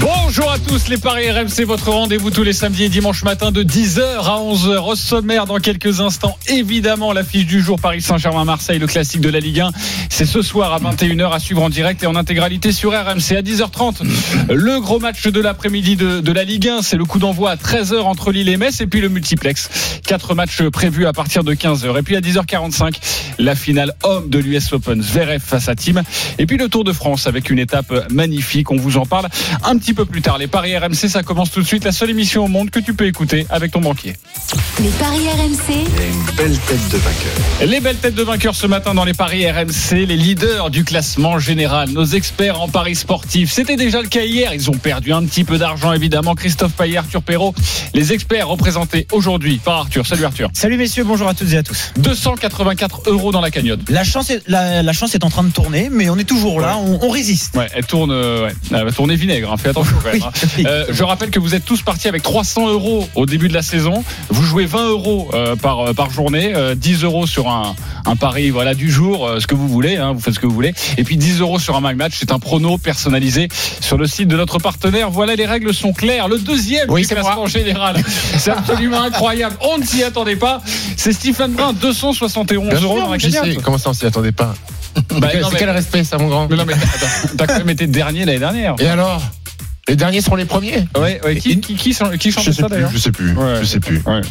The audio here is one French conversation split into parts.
Bonjour à tous les Paris RMC, votre rendez-vous tous les samedis et dimanches matin de 10h à 11h. Au sommaire dans quelques instants, évidemment l'affiche du jour Paris Saint-Germain-Marseille, le classique de la Ligue 1. C'est ce soir à 21h à suivre en direct et en intégralité sur RMC à 10h30. Le gros match de l'après-midi de, la Ligue 1, c'est le coup d'envoi à 13h entre Lille et Metz et puis le multiplex. Quatre matchs prévus à partir de 15h. Et puis à 10h45, la finale homme de l'US Open, Zverev face à Team. Et puis le Tour de France avec une étape magnifique. On vous en parle un petit peu plus tard. Les paris RMC, ça commence tout de suite. La seule émission au monde que tu peux écouter avec ton banquier. Les paris RMC, Les belles têtes de vainqueurs ce matin dans les paris RMC, les leaders du classement général, nos experts en paris sportifs. C'était déjà le cas hier. Ils ont perdu un petit peu d'argent, évidemment. Christophe Payet, Arthur Perrault, les experts représentés aujourd'hui par Arthur. Salut Arthur. Salut messieurs, bonjour à toutes et à tous. 284 euros dans la cagnotte. La chance est, la, la chance est en train de tourner, mais on est toujours là, on, on résiste. Ouais, elle tourne, euh, ouais, elle va tourner vinaigre. hein. Fais attention quand même. hein. Oui. Euh, je rappelle que vous êtes tous partis avec 300 euros au début de la saison. Vous jouez 20 euros euh, par euh, par journée, euh, 10 euros sur un un pari voilà du jour, ce que vous voulez. Hein, vous faites ce que vous voulez. Et puis 10 euros sur un mag match. C'est un prono personnalisé sur le site de notre partenaire. Voilà, les règles sont claires. Le deuxième Oui, du classement général. C'est absolument incroyable. On ne s'y attendait pas. C'est Stephen Brun, 271 euros dans la sais. Comment ça, on s'y attendait pas Bah, C'est quel respect, ça, mon grand mais non, mais attends, t'as quand même été dernier l'année dernière. Et alors? Les derniers seront les premiers Ouais, ouais. Qui, qui, qui, chan- qui Je chantait sais ça d'ailleurs je sais plus, Ouais. je sais plus. Ouais,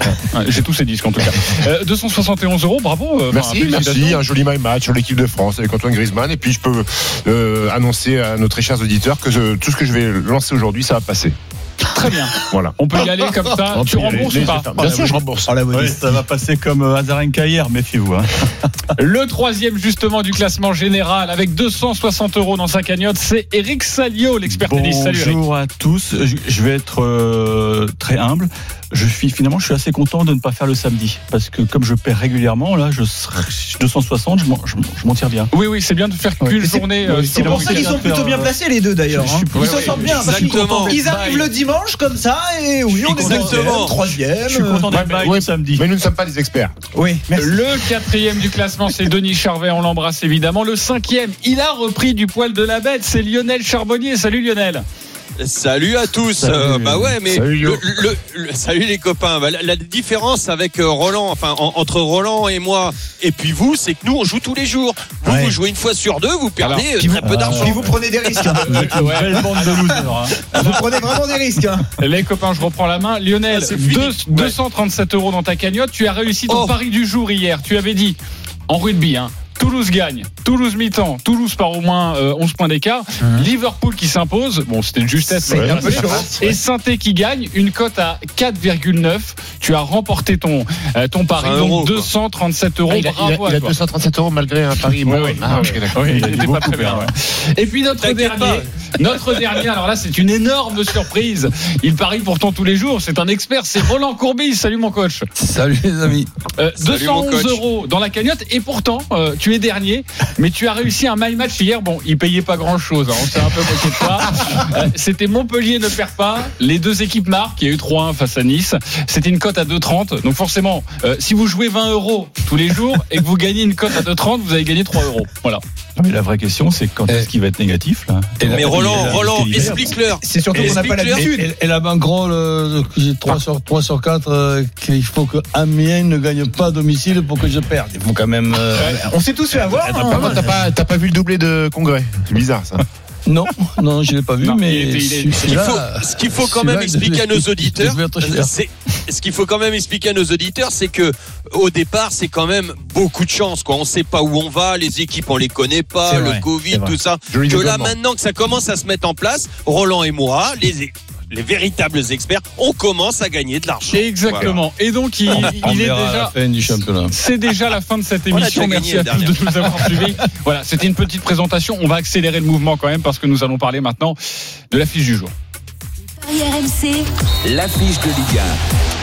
J'ai tous ces disques en tout cas. Euh, 271 euros, bravo. euh, Merci, merci. Un joli my match sur l'équipe de France avec Antoine Griezmann. Et puis, je peux euh, annoncer à nos très chers auditeurs que tout ce que je vais lancer aujourd'hui, ça va passer. Très bien. Voilà. On peut y aller comme ça. On tu rembourses ou pas Bien sûr, je rembourse. Oh la Oui, modestie. ça va passer comme euh, Azarenka hier, méfiez-vous. hein. Le troisième justement du classement général avec 260 euros dans sa cagnotte, c'est Eric Salio, l'expert tennis. Salut Eric. Bonjour à tous. Je, je vais être euh, très humble. Je suis finalement, je suis assez content de ne pas faire le samedi parce que comme je perds régulièrement, là, je serai 260, je m'en, je, m'en- je m'en tire bien. Oui, oui, c'est bien de faire qu'une journée. euh, ouais, sur C'est pour ça week-end. qu'ils sont plutôt bien placés les deux d'ailleurs. Hein. Ils ouais, s'en ouais, sortent bien exactement. ils arrivent le dimanche comme ça et oui, on est deuxième, troisième. Je suis content d'être ouais, le samedi. Mais nous ne sommes pas des experts. Oui, merci. Le quatrième du classement, c'est Denis Charvet, on l'embrasse évidemment. Le cinquième, il a repris du poil de la bête, c'est Lionel Charbonnier. Salut Lionel. Salut à tous. Salut. Euh, bah ouais, mais Salut, Yo. le, le- le- salut les copains. Bah, la, la différence avec euh, Roland, enfin en- entre Roland et moi, et puis vous, c'est que nous on joue tous les jours. Vous Ouais. vous jouez une fois sur deux, vous perdez Alors, euh, très vous- peu d'argent. Puis vous prenez des risques. hein. Vous êtes une belle bande de losers. hein. Vous prenez vraiment des risques. hein. Les copains, je reprends la main. Lionel, Ah, c'est fini. deux- Ouais. 237 euros dans ta cagnotte. Tu as réussi ton Oh. pari du jour hier. Tu avais dit en rugby, hein, Toulouse gagne, Toulouse mi-temps, Toulouse par au moins euh, 11 points d'écart, Liverpool qui s'impose, bon c'était une justesse, mais un peu chaud. et saint qui gagne, une cote à 4,9. Tu as remporté ton, euh, ton pari, 20 donc euros, quoi. 237 euros. Ah, il, a, il a- Bravo il a à toi. 237 euros malgré un pari. Ah. Oui, il Il a était dit pas beaucoup, très bien. hein. ouais. Et puis notre dernier, pas. notre dernier, alors là c'est une énorme surprise. Il parie pourtant tous les jours. C'est un expert, c'est Roland Courbis. Salut mon coach. Salut les amis. Euh, Salut, mon 211 coach. euros dans la cagnotte et pourtant euh, tu es dernier mais tu as réussi un my match hier. Bon il payait pas grand chose on s'est un peu moqué de toi Euh, c'était Montpellier ne perd pas. Les deux équipes marquent. Il y a eu 3-1 face à Nice. C'était une cote à 2,30 donc forcément euh, si vous jouez 20 euros tous les jours et que vous gagnez une cote à 2,30 vous avez gagné 3 euros. Voilà. Mais la vraie question, c'est quand est-ce qu'il va être négatif là Mais Roland, Roland, explique-leur. C'est surtout qu'on n'a pas l'habitude. Et, et la banquerolle, euh, que j'ai 3 sur, 3 sur 4, qu'il faut que Amiens ne gagne pas à domicile pour que je perde. Il faut quand même. euh, On s'est tous fait avoir. Par hein. contre, t'as pas, t'as pas vu le doublé de congrès? C'est bizarre, ça. Non, non, je l'ai pas vu, Non, mais il était- il est- Ce qu'il faut, ce qu'il faut quand même expliquer à nos auditeurs, c'est ce qu'il faut quand même expliquer à nos auditeurs, c'est que au départ, c'est quand même beaucoup de chance. Quoi. On sait pas où on va, les équipes on les connaît pas, le vrai, Covid, tout ça. Joli que là maintenant que ça commence à se mettre en place, Roland et moi, les les véritables experts, on commence à gagner de l'argent. exactement et donc il, est la déjà. C'est déjà la fin de cette émission. Merci à la tous de nous avoir suivis. Voilà, c'était une petite présentation. On va accélérer le mouvement quand même parce que nous allons parler maintenant de l'affiche du jour. Paris RMC, L'affiche de Ligue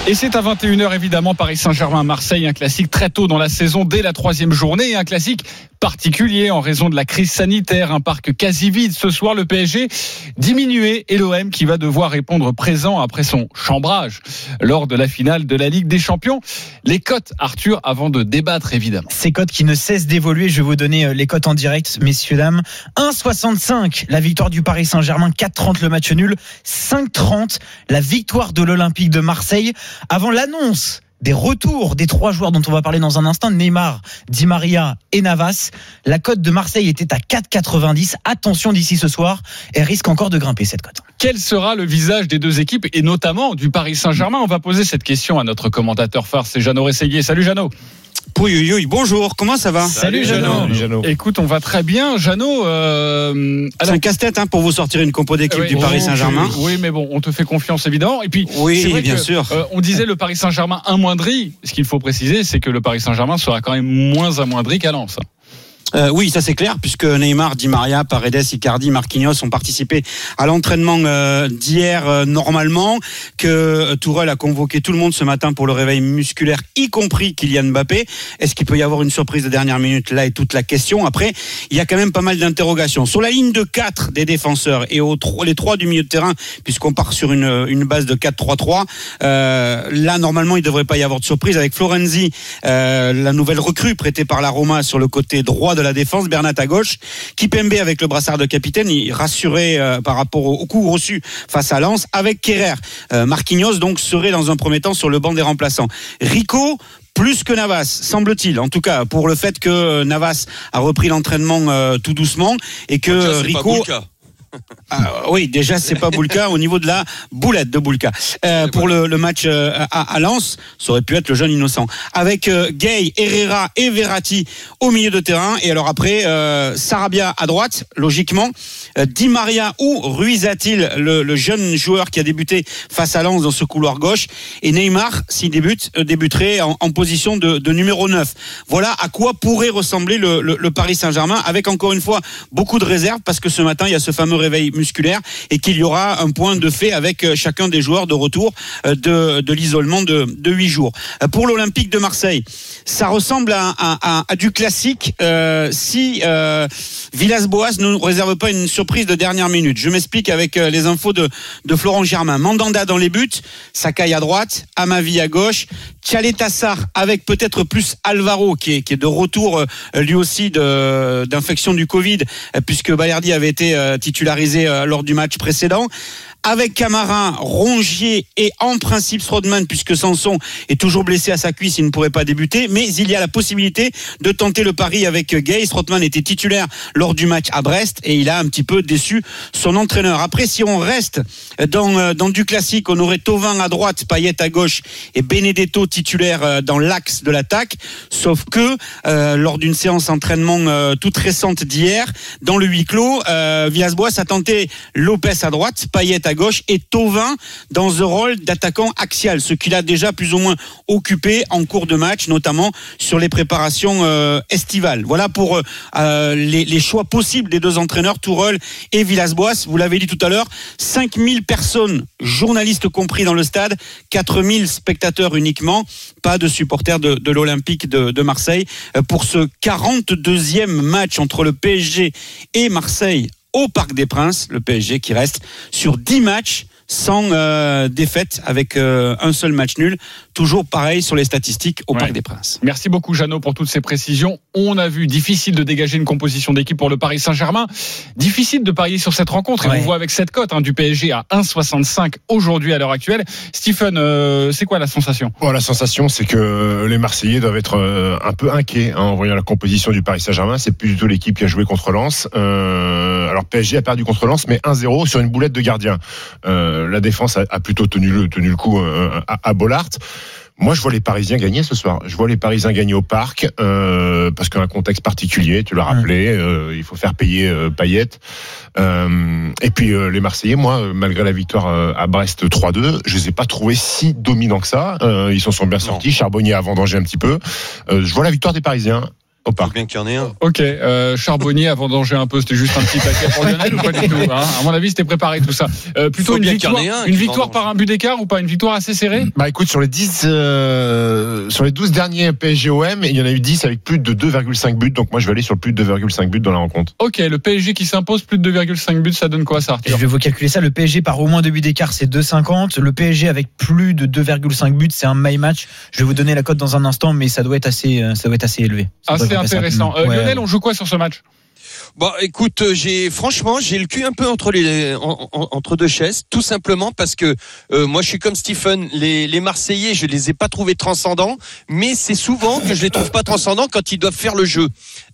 Et c'est à 21h évidemment Paris Saint-Germain Marseille, un classique très tôt dans la saison dès la troisième journée, et un classique particulier en raison de la crise sanitaire, un parc quasi vide ce soir, le PSG diminué et l'OM qui va devoir répondre présent après son chambrage lors de la finale de la Ligue des Champions. Les cotes Arthur avant de débattre évidemment. Ces cotes qui ne cessent d'évoluer, je vais vous donner euh, les cotes en direct, messieurs, dames. 1,65 la victoire du Paris Saint-Germain, 4,30 le match nul, 5,30 la victoire de l'Olympique de Marseille. Avant l'annonce des retours des trois joueurs dont on va parler dans un instant, Neymar, Di Maria et Navas, la cote de Marseille était à 4,90. Attention d'ici ce soir, elle risque encore de grimper cette cote. Quel sera le visage des deux équipes et notamment du Paris Saint-Germain? On va poser cette question à notre commentateur phare, c'est Jeannot Rességuier. Salut Jeannot. Oui, oui, oui, bonjour, comment ça va Salut, Jeannot. Salut, Jeannot. Écoute, on va très bien. Jeannot, euh, C'est un casse-tête hein, pour vous sortir une compo d'équipe oui, du Paris oh, Saint-Germain. Oui, mais bon, on te fait confiance évidemment. Et puis, Oui, vrai bien que, sûr. euh, on disait le Paris Saint-Germain amoindri. Ce qu'il faut préciser, c'est que le Paris Saint-Germain sera quand même moins amoindri qu'à Lens. Euh, oui, ça c'est clair, puisque Neymar, Di Maria, Paredes, Icardi, Marquinhos ont participé à l'entraînement euh, d'hier euh, normalement, que Tourelle a convoqué tout le monde ce matin pour le réveil musculaire, y compris Kylian Mbappé. Est-ce qu'il peut y avoir une surprise de dernière minute? Là est toute la question. Après, il y a quand même pas mal d'interrogations. Sur la ligne de 4 des défenseurs et les trois du milieu de terrain, puisqu'on part sur une, base de 4-3-3, euh, là normalement il devrait pas y avoir de surprise avec Florenzi, la nouvelle recrue prêtée par la Roma sur le côté droit de la défense, Bernat à gauche, Kipembe avec le brassard de capitaine, il rassurait euh, par rapport au, au coup reçu face à Lens, avec Kerrer. Euh, Marquinhos donc serait dans un premier temps sur le banc des remplaçants. Rico plus que Navas, semble-t-il. En tout cas, pour le fait que euh, Navas a repris l'entraînement euh, tout doucement et que Rico. Ah, oui, déjà c'est pas Boulka au niveau de la boulette de Boulka. Euh, pour le, le match euh, à, à Lens, ça aurait pu être le jeune innocent. Avec euh, Gay, Herrera et Verratti au milieu de terrain. Et alors après, euh, Sarabia à droite, logiquement. Euh, Di Maria ou Ruiz-Atil, le, le jeune joueur qui a débuté face à Lens dans ce couloir gauche? Et Neymar, s'il débute, euh, débuterait en, en position de, de numéro 9. Voilà à quoi pourrait ressembler le, le- le Paris Saint-Germain, avec encore une fois beaucoup de réserves, parce que ce matin, il y a ce fameux réveil musculaire et qu'il y aura un point de fait avec euh, chacun des joueurs de retour euh, de, de l'isolement de, de 8 jours. Euh, Pour l'Olympique de Marseille, ça ressemble à, à- à- du classique si Villas-Boas ne nous réserve pas une surprise de dernière minute. Je m'explique avec les infos de, de Florent Germain. Mandanda dans les buts, Sakai à droite, Amavi à gauche, Tchaletassar avec peut-être plus Alvaro qui est, qui est de retour lui aussi d'infection du Covid puisque Balerdi avait été euh, euh, lors du match précédent. Avec Camara, Rongier et en principe Strodman, puisque Sanson est toujours blessé à sa cuisse, il ne pourrait pas débuter. Mais il y a la possibilité de tenter le pari avec Gay. Strodman était titulaire lors du match à Brest et il a un petit peu déçu son entraîneur. Après, si on reste dans, euh, du classique, on aurait Tovin à droite, Payet à gauche et Benedetto titulaire euh, dans l'axe de l'attaque. Sauf que euh, lors d'une séance entraînement euh, toute récente d'hier, dans le huis clos, euh, Villas-Boas a tenté Lopez à droite, Payet à gauche et Tovin dans un rôle d'attaquant axial, ce qu'il a déjà plus ou moins occupé en cours de match, notamment sur les préparations euh, estivales. Voilà pour euh, euh, les, choix possibles des deux entraîneurs, Tourelle et Villas-Boas. Vous l'avez dit tout à l'heure, 5000 personnes, journalistes compris dans le stade, 4000 spectateurs uniquement, pas de supporters de, l'Olympique de, de Marseille pour ce 42e match entre le PSG et Marseille au Parc des Princes, le PSG qui reste sur 10 matchs sans euh, défaite avec euh, un seul match nul. Toujours pareil sur les statistiques au Ouais. Parc des Princes. Merci beaucoup Jeannot pour toutes ces précisions. On a vu difficile de dégager une composition d'équipe pour le Paris Saint-Germain. Difficile de parier sur cette rencontre. Et Ouais. on voit avec cette cote hein, du PSG à 1,65 aujourd'hui à l'heure actuelle. Stephen, euh, c'est quoi la sensation? La sensation, c'est que les Marseillais doivent être euh, un peu inquiets hein, en voyant la composition du Paris Saint-Germain. C'est plus du tout l'équipe qui a joué contre Lens. Euh, alors PSG a perdu contre Lens, mais 1-0 sur une boulette de gardien. Euh, la défense a, a plutôt tenu le, tenu le coup euh, à, à Bollard. Moi, je vois les Parisiens gagner ce soir. Je vois les Parisiens gagner au parc euh, parce qu'un contexte particulier, tu l'as rappelé, euh, il faut faire payer euh, Payet. Euh, et puis euh, les Marseillais, moi, malgré la victoire à Brest 3-2, je les ai pas trouvés si dominants que ça. Euh, ils s'en sont bien sortis. Charbonnier a vendangé un petit peu. Euh, je vois la victoire des Parisiens Au parc. bien qu'il y en ait un. Ok, euh, Charbonnier a vendangé un peu, c'était juste un petit paquet pour Lionel ou pas du tout hein? À mon avis, c'était préparé tout ça. Euh, plutôt une victoire, un une par un but d'écart ou pas? Une victoire assez serrée? Bah écoute, sur les 10, euh, sur les 12 derniers PSG-OM, il y en a eu 10 avec plus de 2,5 buts. Donc moi, je vais aller sur le plus de 2,5 buts dans la rencontre. Ok, le PSG qui s'impose plus de 2,5 buts, ça donne quoi ça je vais vous calculer ça. Le PSG par au moins deux buts d'écart, c'est 2,50. Le PSG avec plus de 2,5 buts, c'est un my match. Je vais vous donner la cote dans un instant, mais ça doit être assez, ça doit être assez élevé. Ça Assez intéressant. Euh, Ouais. Lionel, on joue quoi sur ce match? Bon, écoute, euh, j'ai franchement, j'ai le cul un peu entre les en- en- entre deux chaises, tout simplement parce que euh, moi, je suis comme Stephen. Les, les Marseillais, je les ai pas trouvés transcendants, mais c'est souvent que je les trouve pas transcendants quand ils doivent faire le jeu.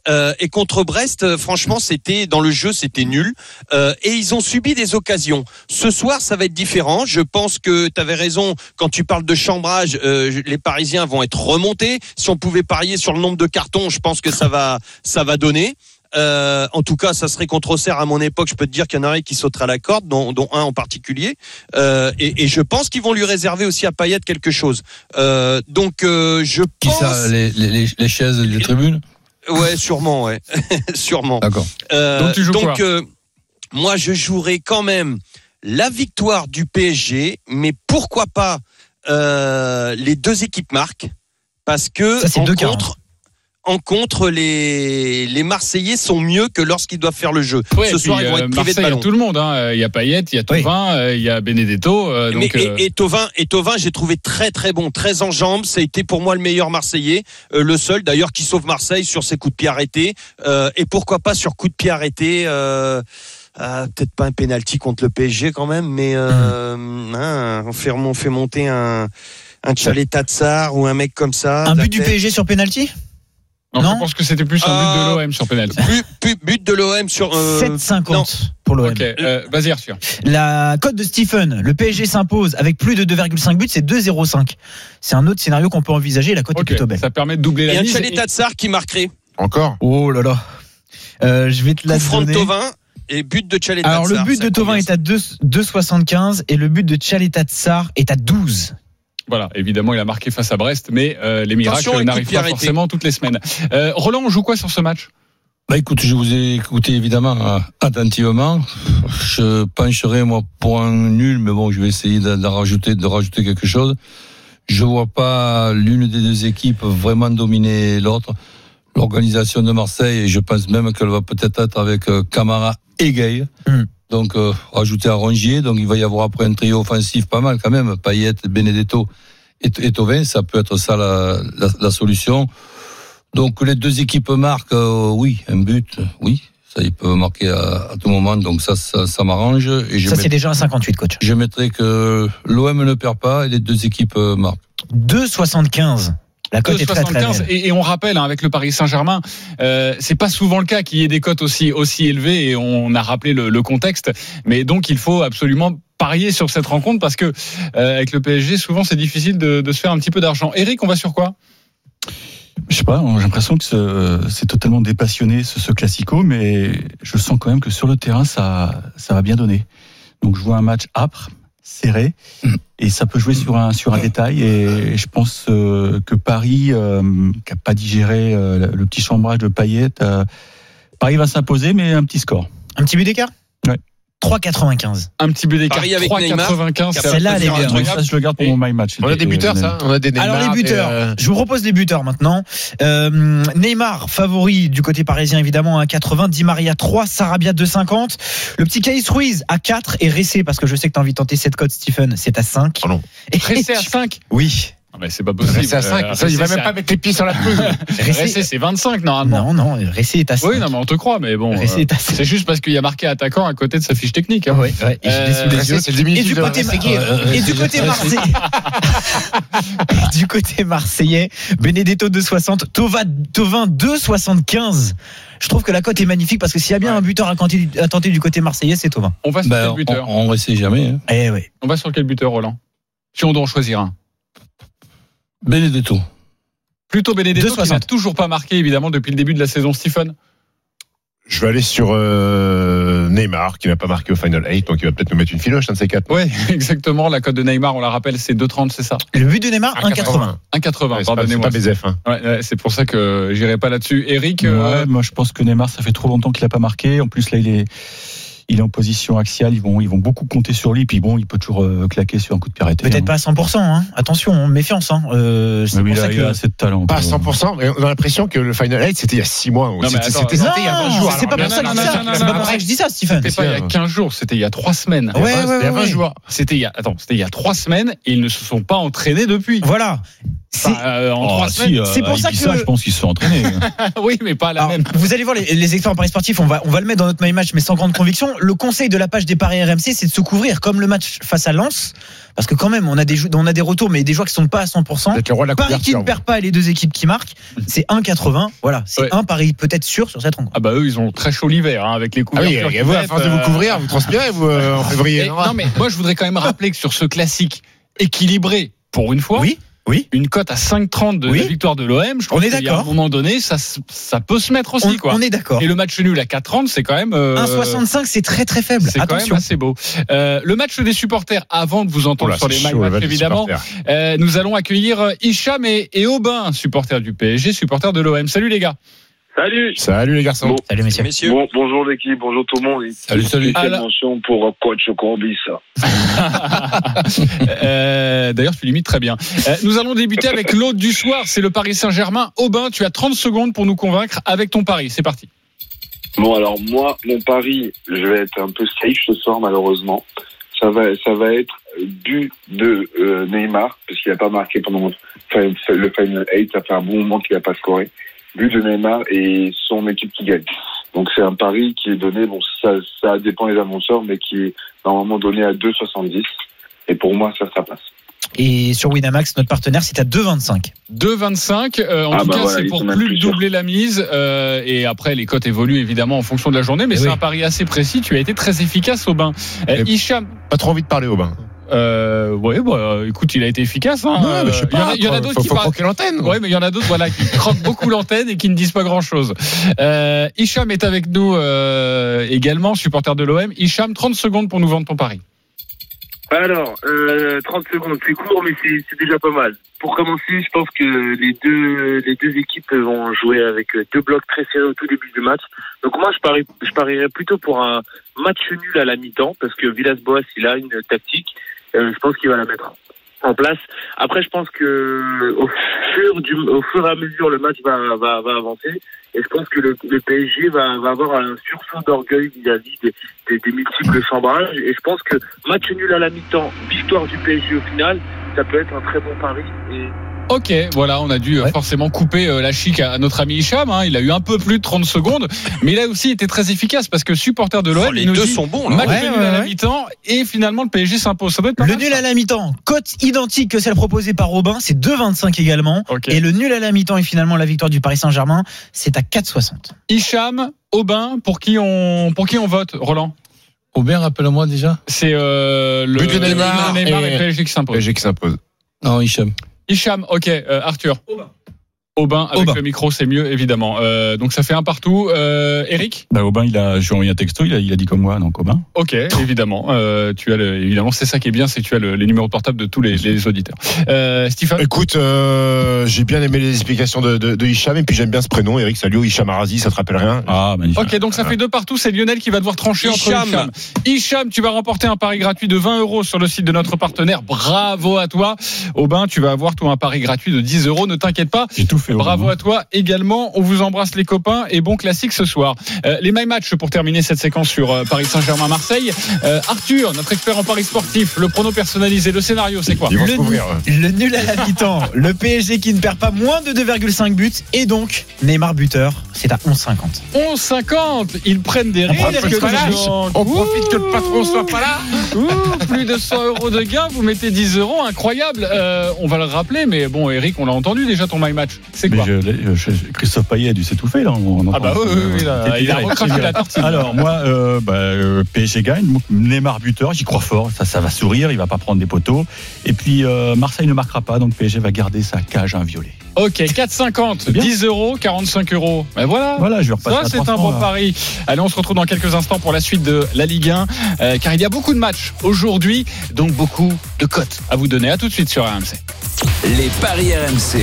Euh, et contre Brest, euh, franchement, c'était dans le jeu, c'était nul. Euh, et ils ont subi des occasions. Ce soir, ça va être différent. Je pense que tu avais raison quand tu parles de chambrage. euh, les Parisiens vont être remontés. Si on pouvait parier sur le nombre de cartons, je pense que ça va ça va donner. Euh, en tout cas, ça serait contre Auxerre à mon époque. Je peux te dire qu'il y en aurait qui sauteraient à la corde, dont, dont un en particulier. Euh, et, et je pense qu'ils vont lui réserver aussi à Payet quelque chose. Euh, donc, euh, je Qui pense. ça les, les, les chaises des tribunes Ouais, sûrement, ouais, sûrement. D'accord. Euh, Donc, tu joues quoi? euh, moi, je jouerai quand même la victoire du PSG, mais pourquoi pas euh, les deux équipes marquent Parce que Ça, c'est en deux quarts, contre, en contre, les les Marseillais sont mieux que lorsqu'ils doivent faire le jeu. Ouais, Ce soir, ils vont euh, être privés de Marseille, il y a ballon. tout le monde. hein. Il y a Payet, il y a Oui. Thauvin, euh, il y a Benedetto. euh, Mais- donc, euh, et, et Tovin, et Tovin, j'ai trouvé très très bon, très en jambes. Ça a été pour moi le meilleur Marseillais, euh, le seul d'ailleurs qui sauve Marseille sur ses coups de pied arrêtés. Euh, et pourquoi pas sur coups de pied arrêtés euh, euh, Peut-être pas un penalty contre le PSG quand même, mais euh, hein, on, fait, on fait monter un un Tchaleta Tsar ou un mec comme ça. Un but du. PSG sur penalty? Non, non. je pense que c'était plus un but Euh, de l'OM sur penalty. But, but- but de l'OM sur. euh, 7,50 pour l'OM. Ok, euh, vas-y Arthur. La cote de Stephen, le PSG s'impose avec plus de 2,5 buts, c'est 2,05. C'est un autre scénario qu'on peut envisager. La cote est plutôt belle. ça permet de doubler et la un mise. Tchaleta Tsar qui marquerait. Encore Oh là là. Euh, je vais te la donner. Tovin et but de Tchaleta Alors le but de Tovin convient, est à 2 2,75 et le but de Tchaleta Tsar est à 12. Voilà, évidemment, il a marqué face à Brest, mais euh, les miracles n'arrivent pas forcément toutes les semaines. Euh, Roland, on joue quoi sur ce match? Bah écoute, je vous ai écouté évidemment euh, attentivement. Je pencherai moi pour un nul, mais bon, je vais essayer de, de rajouter, de rajouter quelque chose. Je vois pas l'une des deux équipes vraiment dominer l'autre. L'organisation de Marseille, et je pense même qu'elle va peut-être être avec euh, Camara et Gay. Hmm. Donc euh, rajouter à Rongier, donc il va y avoir après un trio offensif pas mal quand même. Payet, Benedetto et, et ça peut être ça la, la, la solution. Donc les deux équipes marquent, euh, oui, un but, oui, ça ils peuvent marquer à, à tout moment, donc ça, ça, ça m'arrange. Et je, Ça c'est déjà un 58 coach. je mettrai que l'OM ne perd pas et les deux équipes euh, marquent. 2,75. La cote est très très 2,75. belle. Et, et on rappelle, hein, avec le Paris Saint-Germain, euh, c'est pas souvent le cas qu'il y ait des cotes aussi, aussi élevées, et on a rappelé le, le contexte. Mais donc, il faut absolument parier sur cette rencontre parce que euh, avec le PSG, souvent, c'est difficile de, de se faire un petit peu d'argent. Eric, on va sur quoi? Je sais pas, j'ai l'impression que ce- c'est totalement dépassionné ce, ce classico, mais je sens quand même que sur le terrain ça ça va bien donner. Donc je vois un match âpre, serré, et ça peut jouer sur un sur un détail. Et je pense euh, que Paris, euh, qui a pas digéré euh, le petit chambrage de Payet, euh, Paris va s'imposer, mais un petit score. Un petit but d'écart? 3,95. Un petit but d'écart, Paris avec Neymar. 3,95. ça Celle-là, elle est bien. truc. Ça, je le garde pour mon my match. On a des buteurs, ça On a des Neymar, Alors les buteurs, euh, je vous propose les buteurs maintenant. Euh, Neymar favori du côté parisien évidemment à 80, Di Maria 3, Sarabia 2,50. Le petit Caïs Ruiz à 4 et Ressé parce que je sais que tu as envie de tenter cette cote Stephen, c'est à 5. Oh non. Et Pressé à 5 Oui. Ah bah, C'est pas possible. Rester à 5. Euh, ça, il va Ressé, même pas mettre les pieds sur la pelouse. Ressé, Ressé, c'est 25 normalement. non non, Ressé est à 5. Oui, non, mais on te croit, mais bon. Ressé euh, est à 5. c'est juste parce qu'il y a marqué attaquant à côté de sa fiche technique. hein. Ouais, ouais, et le du côté, Ressé. et du côté marseillais, du côté marseillais, Benedetto 2,60, Tova, Tovin 2,75. Je trouve que la cote est magnifique parce que s'il y a bien un buteur à tenter, à tenter du côté marseillais, c'est Tovin. On va sur Ben, quel buteur on ne sait jamais. Hein. Eh ouais. On va sur quel buteur, Roland? Si on doit en choisir un. Benedetto. Plutôt Benedetto qui 2,60. n'a toujours pas marqué, évidemment, depuis le début de la saison, Stephen. Je vais aller sur euh, Neymar, qui n'a pas marqué au Final 8, donc il va peut-être nous mettre une filoche, un de ces quatre. Ouais, exactement. La cote de Neymar, on la rappelle, c'est 2,30, c'est ça? Le but de Neymar, 1,80. 1,80, Ouais, c'est pas- c'est pardonnez-moi. pas BZF. Hein. Ouais, c'est pour ça que j'irai pas là-dessus. Eric, euh, moi, je pense que Neymar, ça fait trop longtemps qu'il a pas marqué. En plus, là, il est, il est en position axiale. Ils vont, ils vont beaucoup compter sur lui. Puis bon, il peut toujours euh, claquer sur un coup de pied arrêté. Peut-être hein. pas à 100%, hein. attention, hein, méfiance. Hein. Euh, c'est pour il ça a, que... il a assez de talent. Pas à quoi. 100%, mais on a l'impression que le Final 8, c'était il y a 6 mois. C'était attends, c'était- non, c'était il y a 20 jours. c'est pas pour ça que je dis ça. Stephen. c'était pas il y a 15 jours, c'était il y a 3 semaines. Ouais, ouais, C'était il y a ouais, 20 ouais. jours. C'était il y a, attends, c'était il y a 3 semaines et ils ne se sont pas entraînés depuis. Voilà. C'est- Enfin, euh, en Oh, 3 si, semaines. euh, c'est pour à ça Ibiza, que- je pense qu'ils se sont entraînés. oui, mais pas la Alors, même. vous allez voir les, les experts en paris sportifs, on va, on va le mettre dans notre My Match, mais sans grande conviction. Le conseil de la page des paris RMC, c'est de se couvrir, comme le match face à Lens, parce que quand même, on a des, on a des retours, mais des joueurs qui sont pas à 100%. Vous êtes le roi de la Paris qui ne perd pas et les deux équipes qui marquent, c'est 1,80. Voilà, c'est Ouais. un pari peut-être sûr sur cette rencontre. Ah bah eux, ils ont très chaud l'hiver hein, avec les Ah oui, couvertures. et qu'ils vous, à force de vous euh, couvrir, vous transpirez, vous, euh, en février. et- non non mais moi, je voudrais quand même rappeler que sur ce classique équilibré, pour une fois, Oui, oui. une cote à 5,30 de Oui. la victoire de l'OM, je On est qu'à un d'accord. moment donné, ça, ça peut se mettre aussi On, quoi. on est d'accord. Et le match nul à 4,30, c'est quand même. euh, 1,65, c'est très très faible. C'est quand même assez beau. Euh, le match des supporters, avant de vous Oh entendre là, sur les chaud, matchs, évidemment, euh, nous allons accueillir Hicham et, et Aubin, supporters du PSG, supporters de l'OM. Salut les gars. Salut Salut les garçons. Bon. Salut messieurs. Messieurs. Bon, bonjour l'équipe, bonjour tout le monde. Salut, salut. Ah, mention pour euh, coach Courbis. Euh, D'ailleurs, tu limites très bien. Euh, nous allons débuter avec l'autre du soir, c'est le Paris Saint-Germain. Aubin, tu as 30 secondes pour nous convaincre avec ton pari. C'est parti. Bon, alors moi, mon pari, je vais être un peu safe ce soir, malheureusement. Ça va, ça va être but de euh, Neymar, parce qu'il n'a pas marqué pendant le Final 8. Ça fait un bon moment qu'il n'a pas scoré. But de Neymar et son équipe qui gagne. Donc c'est un pari qui est donné, bon, ça, ça dépend des annonceurs, mais qui est normalement donné à 2,70. Et pour moi, ça, ça passe. Et sur Winamax, notre partenaire, c'est à 2,25. 2,25. Euh, en Ah tout bah cas, voilà, c'est pour plus doubler la mise. euh, et après, les cotes évoluent évidemment en fonction de la journée. Mais Eh c'est oui. un pari assez précis. Tu as été très efficace, Aubin. Euh, Et- Hicham, Pas trop envie de parler au bain. Euh, ouais, bah, écoute, il a été efficace. Hein. Ouais, mais je sais Euh, il y en a- pas. il y en a d'autres qui croquer l'antenne. Ouais, mais il y en a d'autres, voilà, qui croquent beaucoup l'antenne et qui ne disent pas grand chose. Euh, Hicham est avec nous euh, également, supporter de l'OM. Hicham, 30 secondes pour nous vendre ton pari. Alors, euh, 30 secondes, c'est court, mais c'est déjà pas mal. Pour commencer, je pense que les deux, les deux équipes vont jouer avec deux blocs très serrés au tout début du match. Donc moi, je, parie, je parierais plutôt pour un match nul à la mi-temps, parce que Villas-Boas, il a une tactique. Euh, je pense qu'il va la mettre en place. Après, je pense que du, au fur et à mesure, le match va, va, va avancer. Et je pense que le, PSG va, avoir un sursaut d'orgueil vis-à-vis des, multiples chambrages. Et je pense que match nul à la mi-temps, victoire du PSG au final, ça peut être un très bon pari. Ok, voilà, on a dû euh, Ouais. forcément couper euh, la chic à, notre ami Hicham. hein. Il a eu un peu plus de 30 secondes, mais il a aussi été très efficace parce que supporter de l'OM, Oh, les il nous deux dit sont bons là. match Ouais, nul ouais, à la ouais. mi-temps et finalement le PSG s'impose. Ça doit être pas Le mal, nul ça. à la mi-temps, cote identique que celle proposée par Robin, c'est 2,25 également. Ok. Et le nul à la mi-temps et finalement la victoire du Paris Saint-Germain, c'est à 4,60. Hicham, Aubin, pour qui on pour qui on vote, Roland? Aubin, rappelle-moi déjà. C'est euh, le But de Neymar Neymar et, et- PSG qui s'impose. PSG qui s'impose. Non, Hicham. Hicham, ok, euh, Arthur. Avec Aubin. le micro, c'est mieux évidemment. Euh, donc ça fait un partout. Euh, Eric, Bah, Aubin, il a, je lui ai envoyé un texto, il a, il a dit comme moi, donc Aubin. ok, évidemment. Euh, tu as le, évidemment, c'est ça qui est bien, c'est que tu as le- les numéros de portable de tous les, les auditeurs. Euh, Stéphane. Écoute, euh, j'ai bien aimé les explications de, de, de Hicham et puis j'aime bien ce prénom, Eric Salio, Hicham Arazi, ça te rappelle rien? Ah, magnifique. Ok, donc ça fait deux partout. C'est Lionel qui va devoir trancher entre Hicham. Hicham. Hicham, tu vas remporter un pari gratuit de 20 euros sur le site de notre partenaire. Bravo à toi. Aubin, tu vas avoir toi un pari gratuit de 10 euros. Ne t'inquiète pas. J'ai tout fait. Bravo à toi également. On vous embrasse les copains et bon classique ce soir. Euh, les My Match pour terminer cette séquence sur euh, Paris Saint-Germain-Marseille. Euh, Arthur, notre expert en Paris sportif, le prono personnalisé, le scénario, c'est quoi Le, couvrir. ouais. le nul à la mi-temps, le PSG qui ne perd pas moins de 2,5 buts et donc Neymar buteur, c'est à 11,50. 11,50. Ils prennent des On prend risques. On profite que le patron soit pas là. Ouh, plus de 100 euros de gain, vous mettez 10 euros, incroyable. Euh, on va le rappeler, mais bon, Eric, on l'a entendu déjà ton My Match. C'est Mais quoi je- je- Christophe Payet a dû s'étouffer là. on Ah bah oui, oui, oui, là, il a recraché la tartine. Alors moi, euh, bah, euh, PSG gagne, Neymar buteur, j'y crois fort, ça, ça va sourire, il va pas prendre des poteaux. Et puis euh, Marseille ne marquera pas, donc PSG va garder sa cage inviolée. Ok, 4,50, bien. 10 euros, 45 euros. Ben voilà. Voilà, je vais repasser Ça, à c'est un 300, bon là. pari. Allez, on se retrouve dans quelques instants pour la suite de la Ligue 1, euh, car il y a beaucoup de matchs aujourd'hui, donc beaucoup de cotes à vous donner. À tout de suite sur RMC. Les paris RMC.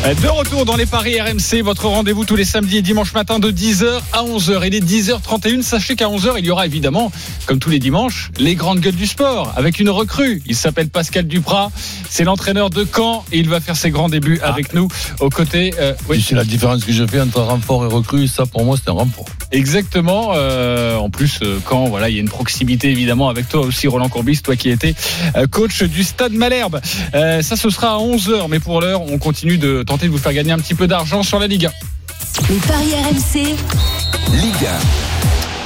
De retour dans les paris RMC, votre rendez-vous tous les samedis et dimanches matin de 10h à 11h. Il est 10h31. Sachez qu'à 11h, il y aura évidemment, comme tous les dimanches, les grandes gueules du sport avec une recrue. Il s'appelle Pascal Duprat. C'est l'entraîneur de Caen et il va faire ses grands débuts avec nous aux côtés. euh, oui, sais la différence que je fais entre renfort et recrue, ça pour moi c'est un renfort. Exactement. Euh, en plus, euh, quand voilà, il y a une proximité évidemment avec toi aussi, Roland Courbis, toi qui étais coach du Stade Malherbe. Euh, ça, ce sera à 11 h mais pour l'heure, on continue de tenter de vous faire gagner un petit peu d'argent sur la Ligue 1. Les paris RMC. Ligue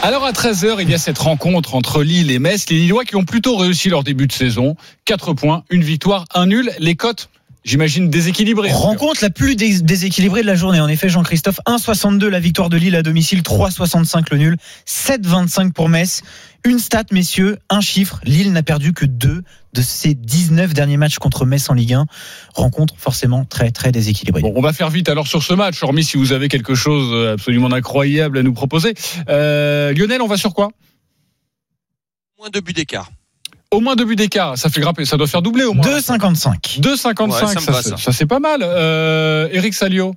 Alors à 13h, il y a cette rencontre entre Lille et Metz. Les Lillois qui ont plutôt réussi leur début de saison. 4 points, une victoire, un nul. Les cotes, j'imagine, déséquilibrées. Rencontre la plus dés- déséquilibrée de la journée. En effet, Jean-Christophe, 1,62 la victoire de Lille à domicile, 3,65 le nul, 7,25 pour Metz. Une stat, messieurs, un chiffre. Lille n'a perdu que deux de ses 19 derniers matchs contre Metz en Ligue 1. Rencontre forcément très, très déséquilibrée. Bon, on va faire vite alors sur ce match, hormis si vous avez quelque chose absolument incroyable à nous proposer. Euh, Lionel, on va sur quoi? Moins de buts d'écart. Au moins deux buts d'écart, ça fait grimper, ça doit faire doubler au moins. 2,55. 2,55, Ouais, ça me ça, va, c'est- ça. ça, c'est pas mal. Euh, Eric Salio,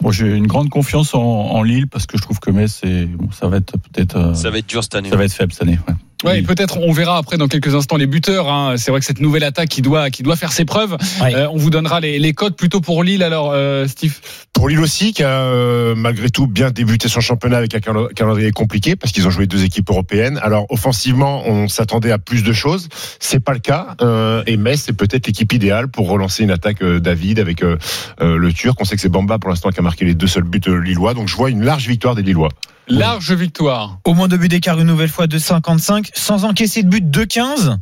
Bon, j'ai une grande confiance en, en Lille parce que je trouve que Metz, c'est- bon, ça va être peut-être, euh, Ça va être dur cette année. ça va être faible cette année. ouais. Ouais, peut-être on verra après dans quelques instants les buteurs. hein. C'est vrai que cette nouvelle attaque qui doit qui doit faire ses preuves. Ouais. Euh, on vous donnera les, les codes plutôt pour Lille. Alors, euh, Steve. Pour Lille aussi, qui a euh, malgré tout bien débuté son championnat avec un calendrier compliqué, parce qu'ils ont joué deux équipes européennes. Alors offensivement, on s'attendait à plus de choses. C'est pas le cas. Euh, et Metz, c'est peut-être l'équipe idéale pour relancer une attaque David avec le Turc. On sait que c'est Bamba pour l'instant qui a marqué les deux seuls buts lillois. Donc je vois une large victoire des Lillois. Large victoire. Au moins deux buts d'écart une nouvelle fois, 2,55. Sans encaisser de but, 2,15.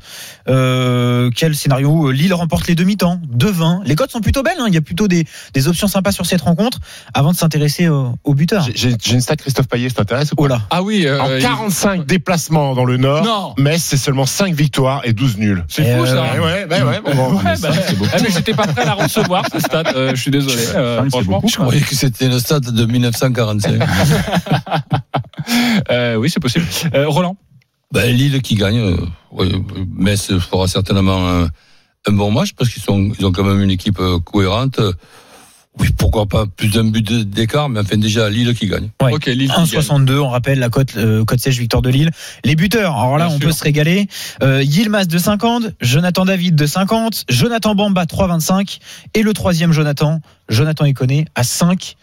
Euh, quel scénario Lille remporte les demi-temps, 2,20. Les cotes sont plutôt belles. hein. Il y a plutôt des, des options sympas sur cette rencontre avant de s'intéresser au, au buteur. J'ai- une stat Christophe Payet, ça t'intéresse ou pas? Oh là. Ah oui. euh, En il- 45 déplacements dans le Nord, Non. Metz, c'est seulement 5 victoires et 12 nuls. C'est Euh, fou ça. Ouais, ouais, bon, Ouais, bah, ah, mais j'étais pas prêt à la recevoir, ce stade. Euh, je suis désolé. euh, franchement. beaucoup, Je croyais que c'était le stade de 1945. Euh, oui, c'est possible. Euh, Roland. ben, Lille qui gagne, euh, ouais, Metz fera certainement un, un bon match parce qu'ils sont, ils ont quand même une équipe euh, cohérente. Oui, pourquoi pas plus d'un but de- d'écart, mais enfin déjà Lille qui gagne. Ouais. Ok, Lille. qui gagne. 1,62, on rappelle la cote, euh, cote sèche victoire de Lille. Les buteurs, alors là, Bien on sûr. peut se régaler. Euh, Yilmaz de 50, Jonathan David de 50, Jonathan Bamba 3,25 et le troisième Jonathan, Jonathan Iconé à 5.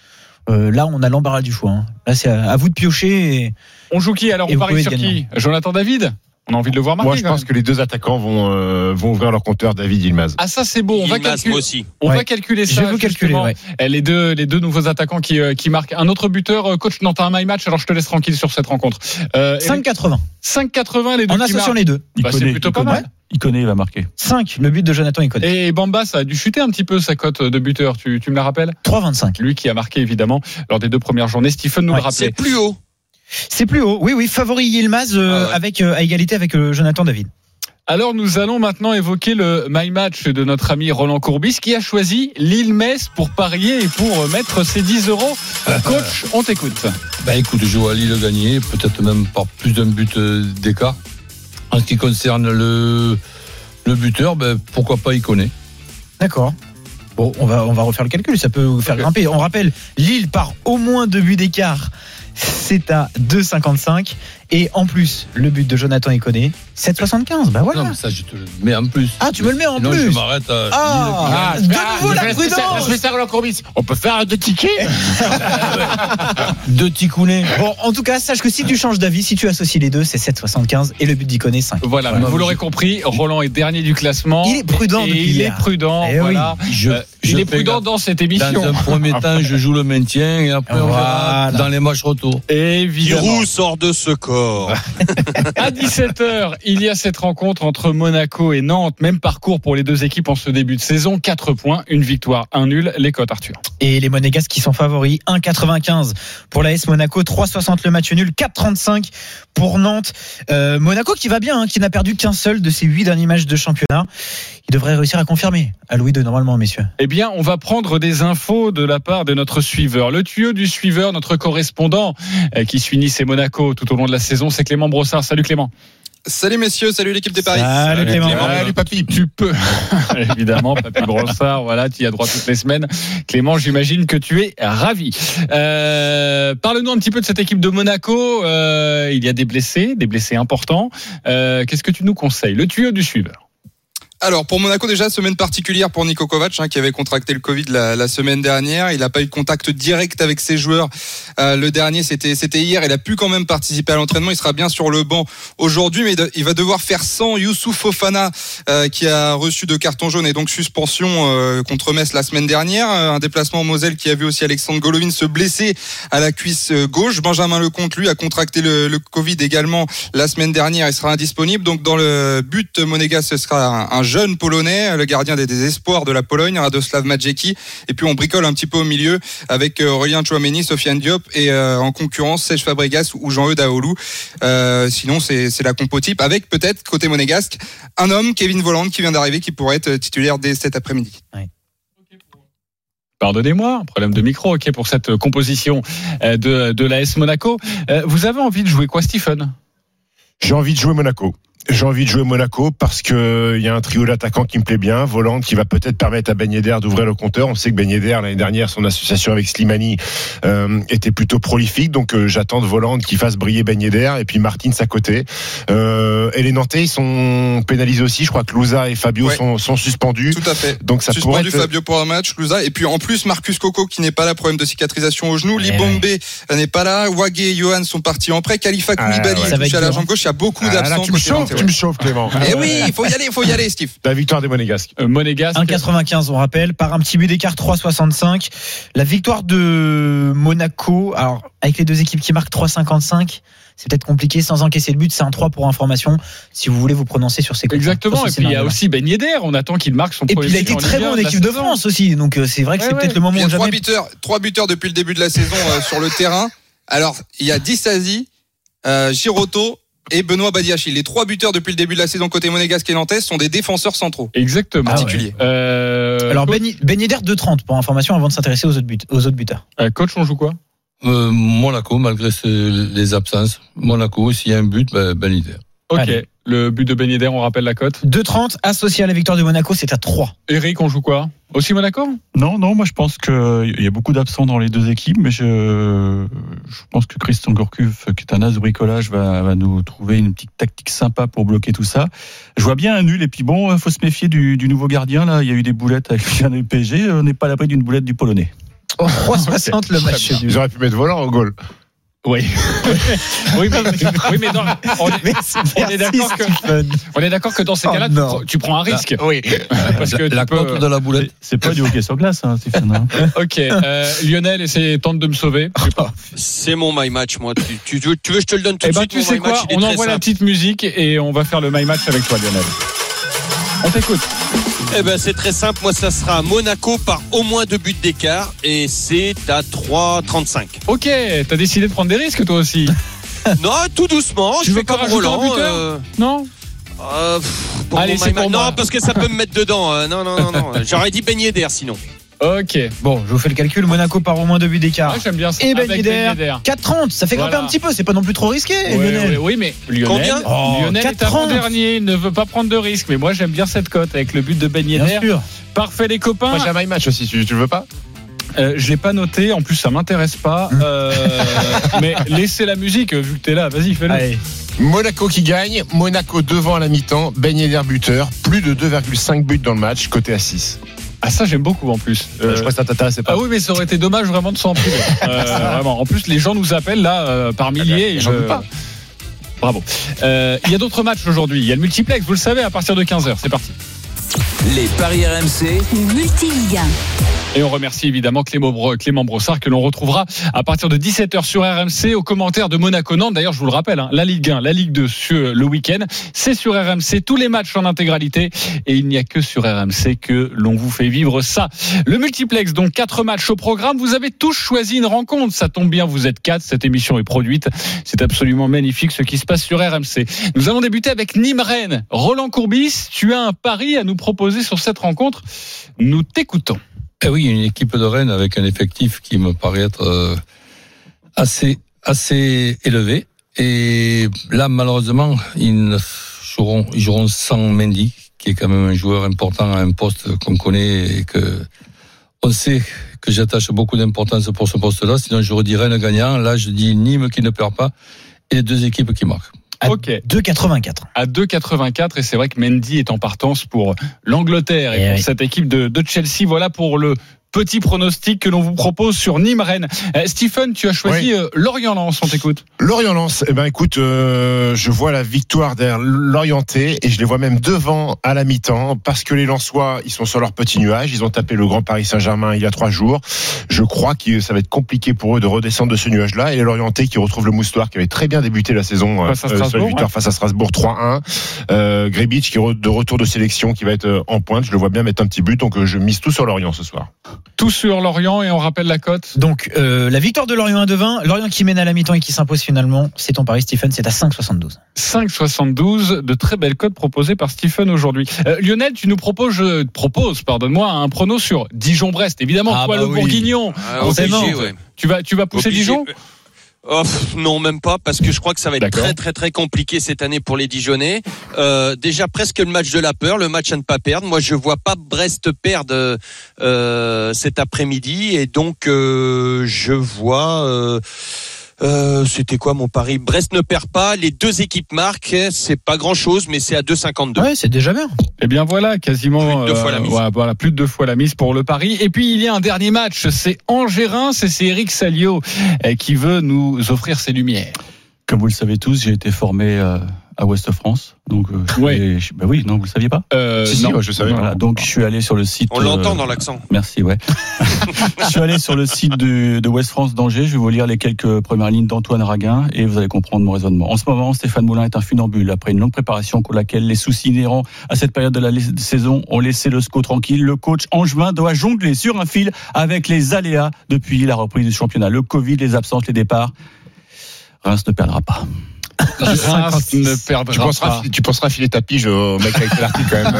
Euh, là, on a l'embarras du choix. hein. Là, c'est à, à vous de piocher. Et... On joue qui alors Et On parie sur qui? Jonathan David? On a envie de le voir marquer. Moi, je pense que les deux attaquants vont, euh, vont ouvrir leur compteur David Yilmaz. Ah ça c'est beau. On va Yilmaz, calculer. moi aussi. On Ouais. va calculer Je ça. vais vous calculer. ouais. Eh, Les deux, les deux nouveaux attaquants qui, euh, qui marquent. Un autre buteur, euh, coach, non, t'as un my match, alors je te laisse tranquille sur cette rencontre. Euh, Eric, 5,80 5,80 les deux en associant les deux. Il Bah, c'est connaît, plutôt il pas connaît, mal. Il connaît, il va marquer. 5, le but de Jonathan Iconé. Et Bamba, ça a dû chuter un petit peu sa cote de buteur. Tu, tu me la rappelles? 3,25. Lui qui a marqué évidemment lors des deux premières journées. Stephen nous Ouais, le rappelait. C'est plus haut. C'est plus haut. Oui, oui, favori Yilmaz euh, Ah ouais. avec, euh, à égalité avec euh, Jonathan David. Alors nous allons maintenant évoquer le my match de notre ami Roland Courbis qui a choisi Lille-Metz pour parier et pour mettre ses 10 euros. Coach, on t'écoute. Ben écoute, je vois Lille gagner, peut-être même par plus d'un but d'écart. En ce qui concerne le, le buteur, ben, pourquoi pas il connaît. D'accord. Bon, on va, on va refaire le calcul, ça peut vous faire grimper. On rappelle, Lille par au moins deux buts d'écart, c'est à 2,55. Et en plus, le but de Jonathan Iconé, 7,75. Bah voilà. Non, mais ça, je te le mets en plus. Ah, tu me le mets en Sinon, plus je m'arrête à Ah, de nouveau la prudence Roland Courbis. On peut faire deux tickets. Deux ticounets. Bon, en tout cas, sache que si tu changes d'avis, si tu associes les deux, c'est 7,75 et le but d'Iconé, 5. Voilà, Voilà. vous l'aurez compris, Roland est dernier du classement. Il est prudent et depuis il est hier. prudent. Eh oui. voilà. Je, Euh, je il est fais prudent gaffe. dans cette Dans émission. un premier temps, je joue le maintien et après on verra Voilà. dans les matchs retour. Évidemment. Giroud sort de ce corps. À 17h, il y a cette rencontre entre Monaco et Nantes. Même parcours pour les deux équipes en ce début de saison. 4 points, une victoire, un nul. Les cotes, Arthur. Et les Monégasques qui sont favoris, 1,95 pour l'AS Monaco, 3,60 le match nul, 4,35 pour Nantes. Euh, Monaco qui va bien, hein, qui n'a perdu qu'un seul de ses huit derniers matchs de championnat. Il devrait réussir à confirmer à Louis II normalement, messieurs. Eh bien, on va prendre des infos de la part de notre suiveur. Le tuyau du suiveur, notre correspondant euh, qui suit Nice et Monaco tout au long de la saison, c'est Clément Brossard. Salut Clément. Salut messieurs, salut l'équipe des paris. Salut, Clément. Salut papy. Tu peux, évidemment, Papy Brossard, voilà, tu y as droit toutes les semaines. Clément, j'imagine que tu es ravi. Euh, Parle-nous un petit peu de cette équipe de Monaco. Euh, il y a des blessés, des blessés importants. Euh, Qu'est-ce que tu nous conseilles? Le tuyau du suiveur. Alors pour Monaco déjà semaine particulière pour Niko Kovac hein, qui avait contracté le Covid la, la semaine dernière. Il n'a pas eu de contact direct avec ses joueurs. Euh, le dernier c'était c'était hier. Il a pu quand même participer à l'entraînement. Il sera bien sur le banc aujourd'hui, mais il va devoir faire sans Youssouf Fofana euh, qui a reçu deux cartons jaunes et donc suspension euh, contre Metz la semaine dernière. Un déplacement en Moselle qui a vu aussi Alexandre Golovin se blesser à la cuisse gauche. Benjamin Lecomte lui a contracté le, le Covid également la semaine dernière. Il sera indisponible. Donc dans le but monégasque ce sera un, un jeune polonais, le gardien des désespoirs de la Pologne, Radoslav Majecki. Et puis on bricole un petit peu au milieu avec euh, Aurélien Chouameni, Sofiane Diop et euh, en concurrence Serge Fabregas ou Jean-Eudes Daoulou. Euh, sinon c'est la compo type avec peut-être côté monégasque un homme, Kevin Voland, qui vient d'arriver, qui pourrait être titulaire dès cet après-midi. Pardonnez-moi, problème de micro, ok, pour cette composition de, de l'AS Monaco. Vous avez envie de jouer quoi, Stephen? J'ai envie de jouer Monaco. J'ai envie de jouer Monaco parce que il y a un trio d'attaquants qui me plaît bien. Voland qui va peut-être permettre à Ben Yedder d'ouvrir le compteur. On sait que Ben Yedder l'année dernière, son association avec Slimani euh, était plutôt prolifique. Donc euh, j'attends de Voland qui fasse briller Ben Yedder et puis Martins à côté. Euh, et les Nantais ils sont pénalisés aussi. Je crois que Louza et Fabio Ouais. sont, sont suspendus. Tout à fait. Donc ça Suspendu être... Fabio pour un match, Louza. Et puis en plus, Marcus Coco qui n'est pas là, problème de cicatrisation au genou. Ouais. Libombe n'est pas là. Wage et Johan sont partis en prêt. Khalifa Ah, Koulibaly être à la jambe gauche. Il y a beaucoup Ah, d'absents. Tu me chauffes, nantais, tu me chauffes Clément. Eh oui, il faut y aller, il faut y aller, Steve. La victoire des Monégasques. euh, Monégasque 1,95 on rappelle, par un petit but d'écart 3,65. La victoire de Monaco, alors avec les deux équipes qui marquent 3,55, c'est peut-être compliqué sans encaisser le but, c'est un 3 pour information, si vous voulez vous prononcer sur ces cotes. Exactement. Et puis il y a aussi Ben Yedder. On attend qu'il marque son Et premier puis il a été très bon 1 en équipe de. France aussi, donc euh, c'est vrai que Ouais, c'est ouais. peut-être le moment Il y où a trois jamais... buteurs, trois buteurs depuis le début de la saison euh, sur le terrain. Alors, il y a Dissasi, euh, Giroto et Benoît Badiachil. Les trois buteurs depuis le début de la saison côté monégasque et nantais sont des défenseurs centraux. Exactement. Particulier. Euh, Alors coach, Ben, ben Yedder 2,30 pour information avant de s'intéresser aux autres, buts, aux autres buteurs. euh, coach, on joue quoi? Euh, Monaco, malgré ce- les absences. Monaco, s'il y a un but, ben, ben Yedder. Ok. Allez. Le but de Ben Yedder, on rappelle la cote. 2,30 associé à la victoire de Monaco, c'est à 3. Eric, on joue quoi Aussi Monaco Non, non, moi je pense qu'il y a beaucoup d'absents dans les deux équipes, mais je, je pense que Christian Gourcuff, qui est un as de bricolage, va, va nous trouver une petite tactique sympa pour bloquer tout ça. Je vois bien un nul, et puis bon, il faut se méfier du, du nouveau gardien. Là, il y a eu des boulettes avec le PSG, on n'est pas à l'abri d'une boulette du Polonais. Oh, 3,60 le match auraient pu mettre Volant au goal. Oui. oui, mais, oui, mais non, on est, Merci, on est d'accord que, Stephen. on est d'accord que dans ces Oh cas-là, tu, prends- tu prends un risque. Oui. Parce que la peux- de la boulette. C'est pas du hockey sur glace, hein, Stéphane. hein. Ok, euh, Lionel essaie tente de me sauver. Je sais pas. C'est mon my match, moi. Tu, tu, tu veux, tu veux que je te le donne tout Eh de ben, suite tu sais quoi match, On envoie la petite musique et on va faire le my match avec toi, Lionel. On t'écoute. Eh ben, c'est très simple. Moi, ça sera Monaco par au moins deux buts d'écart et c'est à 3,35. Ok, t'as décidé de prendre des risques toi aussi. non, tout doucement. Tu je veux fais pas comme rajouter un Roland. buteur euh, Non euh, pff, pour Allez, mon c'est pour moi. Non, parce que ça peut me mettre dedans. euh, non, non, non, non. J'aurais dit baigner d'air sinon. Ok. Bon, je vous fais le calcul. Monaco par au moins deux buts d'écart. Ah, j'aime bien ça. Et Ben Avec Yedder, Yedder. 4,30. Ça fait grimper Voilà. un petit peu. C'est pas non plus trop risqué, Ouais, Lionel. ouais, oui, mais Lionel, Combien Oh, Lionel est 4,30. avant-dernier, il ne veut pas prendre de risques. Mais moi, j'aime bien cette cote avec le but de Ben Bien sûr. Parfait, les copains. Moi j'ai un match aussi, tu, tu le veux pas Euh, je l'ai pas noté. En plus, ça m'intéresse pas. Euh, mais laissez la musique vu que t'es là. Vas-y, fais-le. Allez. Monaco qui gagne, Monaco devant à la mi-temps, Ben Yedder buteur, plus de 2,5 buts dans le match, côté à 6. Ah, ça, j'aime beaucoup en plus. Euh, je crois que ça t'intéressait pas. Ah oui, mais ça aurait été dommage vraiment de s'en priver. Euh, vraiment. En plus, les gens nous appellent là euh, par milliers. et j'en je- doute pas. Bravo. Euh, Il y a d'autres matchs aujourd'hui. Il y a le multiplex, vous le savez, à partir de 15h. C'est parti. Les paris RMC, multi-Ligue 1. Et on remercie évidemment Clément, Bro- Clément Brossard que l'on retrouvera à partir de 17h sur RMC aux commentaires de Monaco-Nantes. D'ailleurs, je vous le rappelle, hein, la Ligue 1, la Ligue 2 sur le week-end, c'est sur RMC, tous les matchs en intégralité. Et il n'y a que sur RMC que l'on vous fait vivre ça. Le multiplex, donc quatre matchs au programme. Vous avez tous choisi une rencontre. Ça tombe bien, vous êtes quatre. Cette émission est produite. C'est absolument magnifique ce qui se passe sur RMC. Nous allons débuter avec Nîmes-Rennes. Roland Courbis, tu as un pari à nous proposer sur cette rencontre. Nous t'écoutons. Eh oui, une équipe de Rennes avec un effectif qui me paraît être euh, assez, assez élevé. Et là, malheureusement, ils, joueront sans Mendy, qui est quand même un joueur important à un poste qu'on connaît et que on sait que j'attache beaucoup d'importance pour ce poste-là. Sinon, je redis Rennes gagnant. Là, je dis Nîmes qui ne perd pas et les deux équipes qui marquent. À Ok. 2,84. à 2,84 et c'est vrai que Mendy est en partance pour l'Angleterre et, Eh pour oui. cette équipe de, de Chelsea. Voilà pour le petit pronostic que l'on vous propose sur Nîmes-Rennes. Euh, Stephen, tu as choisi euh, Lorient-Lens, on t'écoute. Lorient-Lens, eh ben écoute, euh, je vois la victoire derrière l'Orienté et je les vois même devant à la mi-temps parce que les Lensois, ils sont sur leur petit nuage. Ils ont tapé le Grand Paris Saint-Germain il y a trois jours. Je crois que ça va être compliqué pour eux de redescendre de ce nuage-là. Et les Lorientais qui retrouvent le Moustoir qui avait très bien débuté la saison Face à euh, sur la Strasbourg, victoire face à Strasbourg 3-1. Euh, Grebic qui est de retour de sélection qui va être euh, en pointe. Je le vois bien mettre un petit but. Donc euh, je mise tout sur Lorient ce soir. Tout sur Lorient et on rappelle la cote. Donc, euh, la victoire de Lorient 1 de 20. Lorient qui mène à la mi-temps et qui s'impose finalement. C'est ton pari, Stephen. C'est à 5,72. 5,72 de très belles cotes proposées par Stephen aujourd'hui. Euh, Lionel, tu nous proposes, je te propose, pardonne-moi, un prono sur Dijon-Brest. Évidemment, Ah toi bah le oui. Bourguignon. Ah, obligé, ouais. Tu vas, tu vas pousser Obligé. Dijon? Oh, non, même pas, parce que je crois que ça va être très très très compliqué cette année pour les Dijonais. Euh, déjà presque le match de la peur, le match à ne pas perdre. Moi, je vois pas Brest perdre euh, cet après-midi, et donc euh, je vois. Euh, euh, C'était quoi mon pari? Brest ne perd pas, les deux équipes marquent. C'est pas grand-chose, mais c'est à 2,52. Ouais, c'est déjà bien. Eh bien voilà, quasiment Plus de deux fois la mise. ouais, voilà, plus de deux fois la mise pour le Paris. Et puis il y a un dernier match, c'est Angers-Reims et c'est Eric Salio euh, qui veut nous offrir ses lumières. Comme vous le savez tous, j'ai été formé euh, à Ouest France. Donc, euh, je suis Ouais. allé- je- bah oui, non, vous le saviez pas Euh, Si, si, non. ouais, je savais. Voilà, donc je suis allé sur le site. On l'entend euh, dans l'accent. Merci, ouais. je suis allé sur le site de, de West France d'Angers. Je vais vous lire les quelques premières lignes d'Antoine Raguin et vous allez comprendre mon raisonnement. En ce moment, Stéphane Moulin est un funambule. Après une longue préparation pour laquelle les soucis inhérents à cette période de la la- saison ont laissé le SCO tranquille, le coach Angevin doit jongler sur un fil avec les aléas depuis la reprise du championnat. Le Covid, les absences, les départs. Reims ne perdra pas. Tu penseras, pas. tu penseras filer ta pige au mec avec l'article quand même.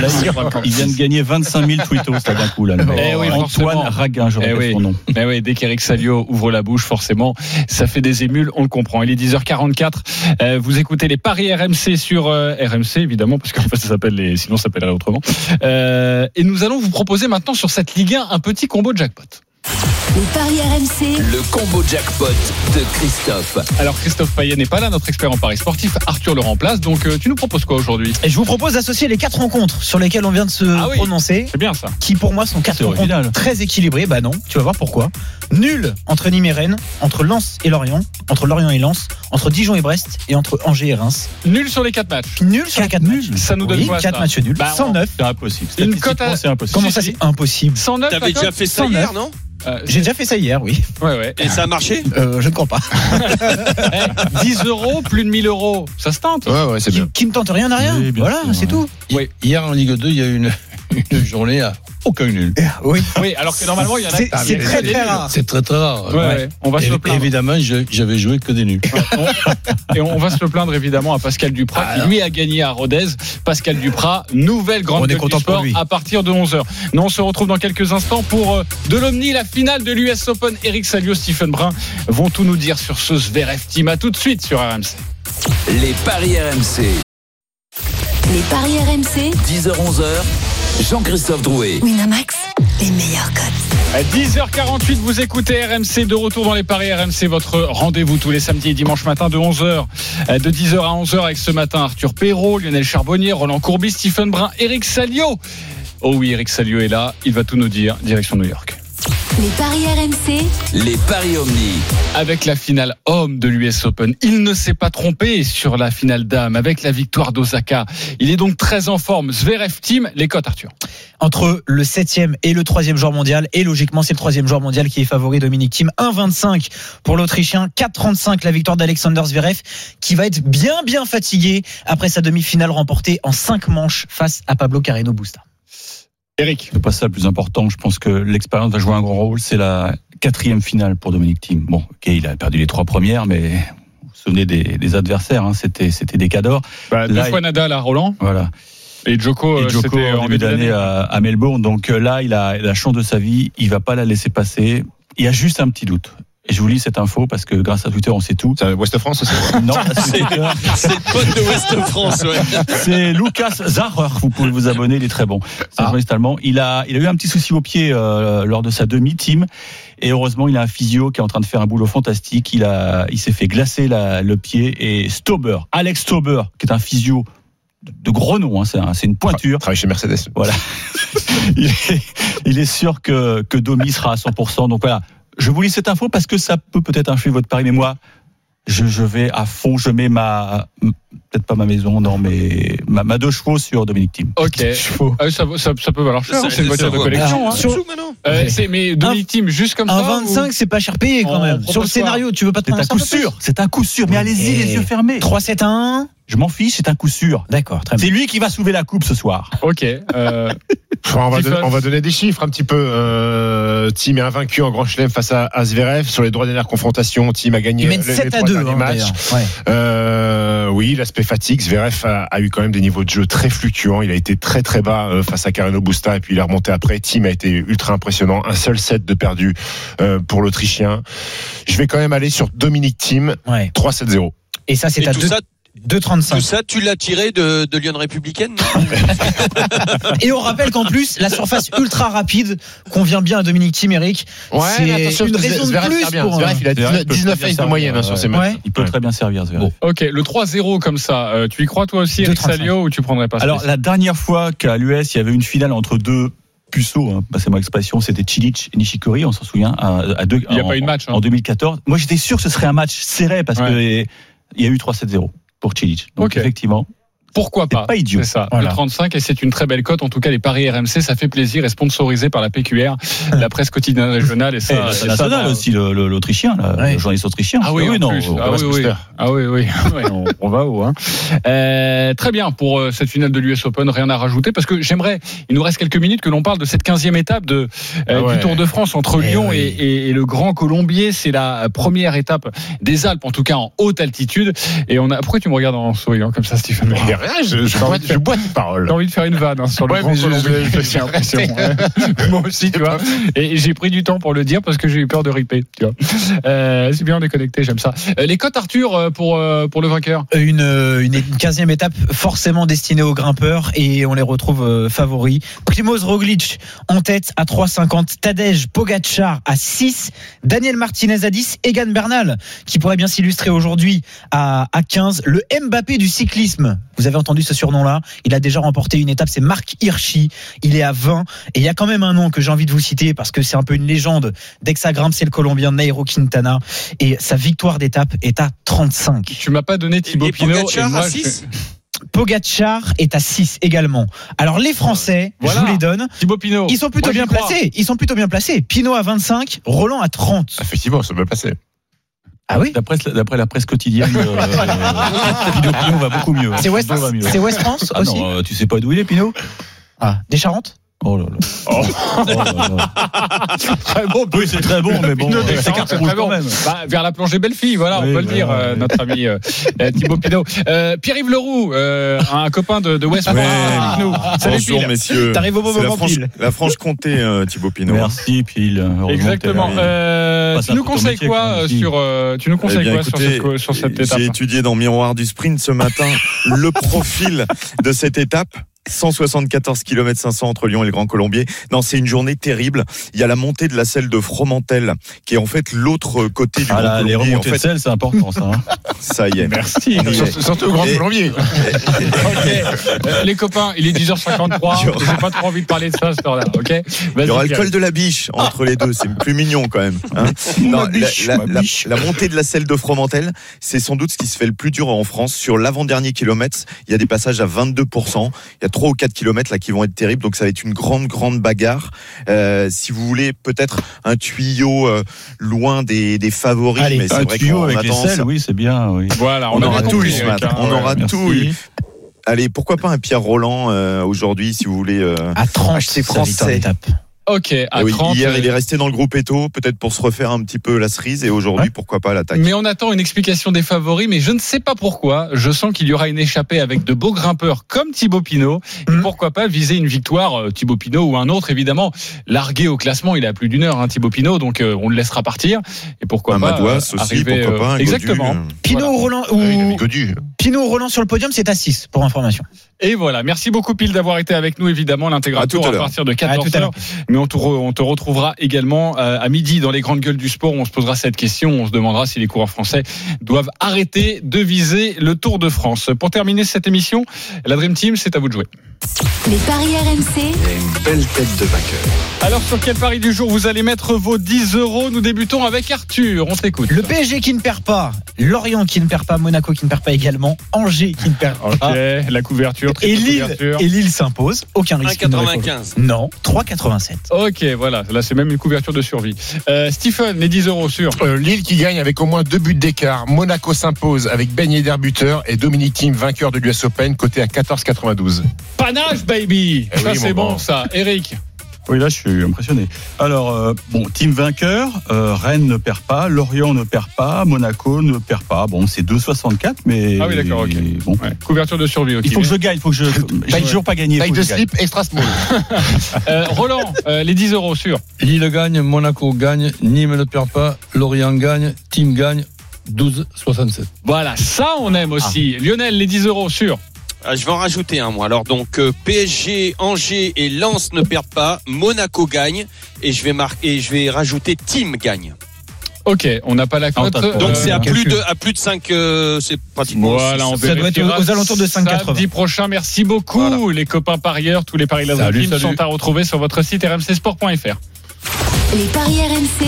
Là, il- il vient de gagner 25 000 tweetos d'un coup là. Eh oui, Antoine. Raguin, je Eh oui. son nom. Mais oui, dès qu'Eric Salio ouvre la bouche, forcément, ça fait des émules, on le comprend. Il est 10h44. Euh, vous écoutez les paris RMC sur euh, RMC, évidemment, parce qu'en fait, ça s'appelle les, sinon ça s'appellerait autrement. Euh, et nous allons vous proposer maintenant sur cette Ligue 1 un petit combo jackpot. Les paris RMC, Le combo jackpot de Christophe. Alors Christophe Payet n'est pas là, notre expert en paris sportif. Arthur le remplace. Donc euh, tu nous proposes quoi aujourd'hui? Et je vous propose d'associer les quatre rencontres sur lesquelles on vient de se Ah oui. prononcer, C'est bien ça. qui pour moi sont quatre rencontres original. très équilibrées. Bah non, tu vas voir pourquoi. Nul entre Nîmes et Rennes, entre Lens et Lorient, entre Lorient et Lens, entre Dijon et Brest et entre Angers et Reims. Nul sur les quatre matchs. Nul sur les quatre matchs. Ça nous donne oui, quoi, quatre ça matchs nuls. Bah, 109. C'est impossible. Une cote à- c'est impossible. Comment ça c'est impossible? 109 T'avais la déjà cote fait ça 109. hier, non? Euh, J'ai déjà fait ça hier, oui. Ouais, ouais. Et ça a marché? Euh, je ne crois pas. Eh, 10 euros, plus de 1000 euros, ça se tente. Ouais, ouais, c'est bien. Qui, ne tente rien n'a rien. Oui, voilà, sûr, c'est ouais. tout. Oui. Hier en Ligue 2, il y a eu une, une journée à aucun nul. Oui. Oui, alors que normalement, il y en a. C'est Ah, très très rare. C'est très très rare. Ouais, ouais. On va se le plaindre. évidemment, je- j'avais joué que des nuls. On- Et on va se le plaindre évidemment à Pascal Duprat qui lui a gagné à Rodez. Pascal Duprat, nouvelle grande On est gueule content du pour sport lui. à partir de 11h. Nous on se retrouve dans quelques instants pour euh, de l'Omni, la finale de l'US Open. Eric Salio, Stephen Brun vont tout nous dire sur ce Zverev Team. À tout de suite sur RMC. Les paris RMC. les paris RMC, 10h-11h. Jean-Christophe Drouet. Winamax, les meilleurs codes. À 10h48, vous écoutez RMC de retour dans les paris RMC, votre rendez-vous tous les samedis et dimanches matin de 11h, euh, de 10h à 11h avec ce matin Arthur Perrault, Lionel Charbonnier, Roland Courbis, Stephen Brun, Eric Salio. Oh oui, Eric Salio est là, il va tout nous dire, direction New York. Les paris RMC, Les paris Omni. avec la finale homme de l'US Open. Il ne s'est pas trompé sur la finale dame avec la victoire d'Osaka. Il est donc très en forme. Zverev Team, les cotes Arthur. entre le 7e et le 3e joueur mondial. Et logiquement, c'est le 3e joueur mondial qui est favori, Dominique Thiem. 1,25 pour l'Autrichien, 4,35 la victoire d'Alexander Zverev, qui va être bien, bien fatigué après sa demi-finale remportée en 5 manches face à Pablo Carreno Busta. Eric. C'est pas ça le plus important. Je pense que l'expérience va jouer un grand rôle. C'est la quatrième finale pour Dominique Thiem. Bon, ok, il a perdu les trois premières, mais vous vous souvenez des, des adversaires, hein, c'était c'était des cadors. Bah, deux Là, fois il- Nadal à Roland. Voilà. Et Joko, Et euh, c'était en début d'année à, à Melbourne. Donc euh, là, il a la chance de sa vie. Il va pas la laisser passer. Il y a juste un petit doute. Et je vous lis cette info parce que grâce à Twitter, on sait tout. C'est West France aussi. Non, c'est le pote de West France, ouais. C'est Lucas Zacher. Vous pouvez vous abonner, il est très bon. C'est un journaliste allemand. Il a, il a eu un petit souci au pied euh, lors de sa demi-team. Et heureusement, il a un physio qui est en train de faire un boulot fantastique. Il a, il s'est fait glacer la- le pied. Et Stauber, Alex Stauber, qui est un physio de, de gros nom, hein, c'est un- c'est une pointure. Travaille chez Mercedes. Voilà. il, est, il est sûr que, que Domi sera à 100%. Donc voilà. Je vous lis cette info parce que ça peut peut-être influer votre pari. Mais moi, je, je vais à fond. Je mets ma, peut-être pas ma maison, non, mais ma, ma deux chevaux sur Dominique Thiem. Ok. Ah ça, ça, ça peut valoir cher. Hein, C'est une voiture de collection. hein. Sur- Sous, maintenant. Euh, mais Dominique Thiem, juste comme Un ça. 25, c'est pas cher payé quand On même. propose Sur le scénario, tu veux pas te C'est prendre un coup sûr. C'est un coup sûr. Mais allez-y, les yeux fermés. 3-7 à 1. Je m'en fiche, c'est un coup sûr. D'accord, très bien. C'est lui qui va soulever la coupe ce soir. ou- Ok. euh, Enfin, on, va donner, on va donner des chiffres un petit peu. Euh, Team est invaincu en Grand Chelem face à, à Zverev. Sur les droits dernières confrontations, Team a gagné les, 7 les à trois 2. derniers hein, matchs. Ouais. Euh, oui, l'aspect fatigue. Zverev a, a eu quand même des niveaux de jeu très fluctuants. Il a été très très bas euh, face à Carreno Busta et puis il est remonté après. Team a été ultra impressionnant. Un seul set de perdu euh, pour l'Autrichien. Je vais quand même aller sur Dominique Team Ouais. 3-7-0. Et ça, c'est à tout 2 ça, 2,35. tout ça, tu l'as tiré de, de Lyon Républicaine Et on rappelle qu'en plus, la surface ultra rapide convient bien à Dominique Thiem, Eric. C'est mais attention, une raison de plus bien. pour, Zverev, il a Zverev 19, peut 19 très bien aces de moyenne hein, sur ses servir, matchs. Ouais. Il peut très bien servir, Zverev. ok. Le 3-0 comme ça, euh, tu y crois toi aussi, Eric 2,35. Salio, ou tu prendrais pas Alors, la dernière fois qu'à l'US, il y avait une finale entre deux puceaux, hein, passez-moi l'expression, c'était Chilich et Nishikori, on s'en souvient, à, à deux, Il y a en, pas eu de match, hein. en 2014. Moi, j'étais sûr que ce serait un match serré parce Ouais. que il y a eu 3-7-0 pour Chilich. Donc, effectivement, Pourquoi pas pas idiot. C'est ça, Voilà. le 35 et c'est une très belle cote. En tout cas, les paris RMC, ça fait plaisir et sponsorisé par la PQR, la presse quotidienne régionale et ça. et ça, l'international bah, aussi, l'Autrichien, Ouais. le journaliste autrichien. Ah oui, en non, plus. on ah, va oui, oui. ah oui, oui, Ouais, on, on va où hein. Euh, Très bien pour euh, cette finale de l'US Open, rien à rajouter parce que j'aimerais, il nous reste quelques minutes que l'on parle de cette 15e étape de, euh, Ah ouais. du Tour de France entre Eh Lyon oui. et, et- le Grand Colombier. C'est la première étape des Alpes, en tout cas en haute altitude. Et on a. Pourquoi tu me regardes en souriant comme ça, Stephen rien, je, je, bois, je bois tes paroles. J'ai envie de faire une vanne hein, sur le Ouais, Grand l'impression. ouais. Moi aussi, tu vois. Et j'ai pris du temps pour le dire parce que j'ai eu peur de riper. Tu vois. Euh, c'est bien, on est connecté, j'aime ça. Euh, les cotes, Arthur, euh, pour, pour le vainqueur? Une, une, une 15e étape forcément destinée aux grimpeurs et on les retrouve euh, favoris. Primoz Roglic en tête à 3,50. Tadej Pogacar à 6. Daniel Martinez à 10. Egan Bernal qui pourrait bien s'illustrer aujourd'hui à, à 15. Le Mbappé du cyclisme. Vous avez entendu ce surnom-là. Il a déjà remporté une étape. C'est Marc Hirschi. Il est à 20. Et il y a quand même un nom que j'ai envie de vous citer parce que c'est un peu une légende. Dès que ça grimpe, c'est le Colombien Nairo Quintana. Et sa victoire d'étape est à 35. Tu m'as pas donné Thibaut Et Pinot. Pogacar et moi, à je- 6 Pogacar est à 6 également. Alors les Français, Voilà. je vous les donne, Thibaut Pinot. ils sont plutôt Moi, bien placés. Ils sont plutôt bien placés. Pinot à 25, Roland à 30. Effectivement, ça peut passer. Ah oui D'après, d'après la presse quotidienne, euh, Pinot, Pinot va beaucoup mieux. hein. C'est West, West France Ah aussi non, euh, tu sais pas d'où il est, Pinot? Ah, des Charentes? Oh là là. Oh là là. Très bon. Oui, c'est très bon, mais bon, euh, c'est très bon. quand même. Bah, vers la plongée Belle-Fille, voilà, Oui, on peut le bah, dire, euh, notre ami euh, euh, Thibaut Pinot. Euh, Pierre-Yves Leroux, euh, un copain de, de West Ouais. avec nous. Salut, Bonjour messieurs. T'arrives au bon C'est la, moment, Franche, Pile. la Franche-Comté, euh, Thibaut Pinot. Merci, Pile. Exactement. Euh, tu nous ton conseilles métier, quoi euh, sur euh, tu nous Eh conseilles bien, quoi sur cette étape J'ai étudié dans Miroir du Sprint ce matin le profil de cette étape. 174 km 500 entre Lyon et le Grand Colombier. Non, c'est une journée terrible. Il y a la montée de la selle de Fromentel, qui est en fait l'autre côté du Ah Grand là, les Colombier. En remontées de fait, sel, c'est important ça. hein. ça y est. Merci. On y est. Surtout, au Grand Et- Colombier. Ok. Euh, les copains, il est 10h53. Il y aura- J'ai pas trop envie de parler de ça à cette heure-là. Ok. Il y aura le col de la biche entre les deux, c'est plus mignon quand même. hein. Non, biche, la, la montée de la selle de Fromentel, c'est sans doute ce qui se fait le plus dur en France. Sur l'avant-dernier kilomètre, il y a des passages à 22%. Il y a 3 ou 4 kilomètres là qui vont être terribles, donc ça va être une grande, grande bagarre. Euh, si vous voulez peut-être un tuyau euh, loin des, des favoris, Allez, mais c'est Un vrai tuyau qu'on avec les selles, oui, c'est bien. Oui. Voilà, on, aura tout ce matin. hein. On aura Merci. tout eu. Allez, pourquoi pas un Pierre Roland euh, aujourd'hui, si vous voulez. euh, À 30, c'est français. Ok, à Ah oui, 30. hier, euh, il est resté dans le groupe Eto, peut-être pour se refaire un petit peu la cerise, et aujourd'hui, pourquoi pas l'attaque. Mais on attend une explication des favoris, mais je ne sais pas pourquoi. Je sens qu'il y aura une échappée avec de beaux grimpeurs comme Thibaut Pinot. Et Mhm. pourquoi pas viser une victoire, euh, Thibaut Pinot ou un autre, évidemment. Largué au classement, il est à plus d'une heure, hein, Thibaut Pinot, donc euh, on le laissera partir. Et pourquoi Un pas Madouas euh, aussi, arriver, pourquoi euh, pas, un Godu, Exactement. euh. Pinot Voilà. ou Roland, Ah a ou. Pinot Roland sur le podium, c'est à 6 pour information. Et voilà. Merci beaucoup, Pile, d'avoir été avec nous, évidemment. L'intégrateur à partir de À tout à 14h. l'heure. Mais on te, re- on te retrouvera également euh, à midi dans les grandes gueules du sport. où On se posera cette question. On se demandera si les coureurs français doivent arrêter de viser le Tour de France. Pour terminer cette émission, la Dream Team, c'est à vous de jouer. Les paris RMC. Une belle tête de vainqueur. Alors, sur quel pari du jour vous allez mettre vos 10 euros? Nous débutons avec Arthur. On t'écoute. Le PSG qui ne perd pas, Lorient qui ne perd pas, Monaco qui ne perd pas également, Angers qui ne perd Ok, pas. la couverture. Et Lille, couverture. et Lille s'impose, aucun risque. une nouvelle fois. 1,95. Non, 3,87. Ok, voilà. Là, c'est même une couverture de survie. Euh, Stephen, les 10 euros sur. Euh, Lille qui gagne avec au moins deux buts d'écart. Monaco s'impose avec Ben Yedder buteur et Dominique Thiem vainqueur de l'US Open côté à 14,92. Panache, baby Eh Ça, oui, c'est bon, grand. ça. Eric Oui, là, je suis impressionné. Alors, euh, bon, team vainqueur, euh, Rennes ne perd pas, Lorient ne perd pas, Monaco ne perd pas. Bon, c'est 2,64, mais. Ah oui, d'accord, ok. Bon. Ouais, Couverture de survie, ok. Il faut que je gagne, il faut que je. J'ai toujours pas gagné. il Taille faut de que je gagne. slip extra small. Euh, Roland, euh, les 10 euros sur. Lille gagne, Monaco gagne, Nîmes ne perd pas, Lorient gagne, Team gagne, 12,67. Voilà, ça, on aime aussi. Lionel, les 10 euros sur. Ah, je vais en rajouter un moi. Alors donc euh, PSG, Angers et Lens ne perdent pas, Monaco gagne et je vais marquer, et je vais rajouter Team gagne. Ok, on n'a pas la cote. Donc Euh, c'est à plus de à plus de 5 c'est pratiquement Voilà, on. Ça doit être aux alentours de 5,80. Samedi prochain, merci beaucoup les copains parieurs. Tous les paris de la salut. sont à retrouver sur votre site rmcsport.fr. Les paris RMC.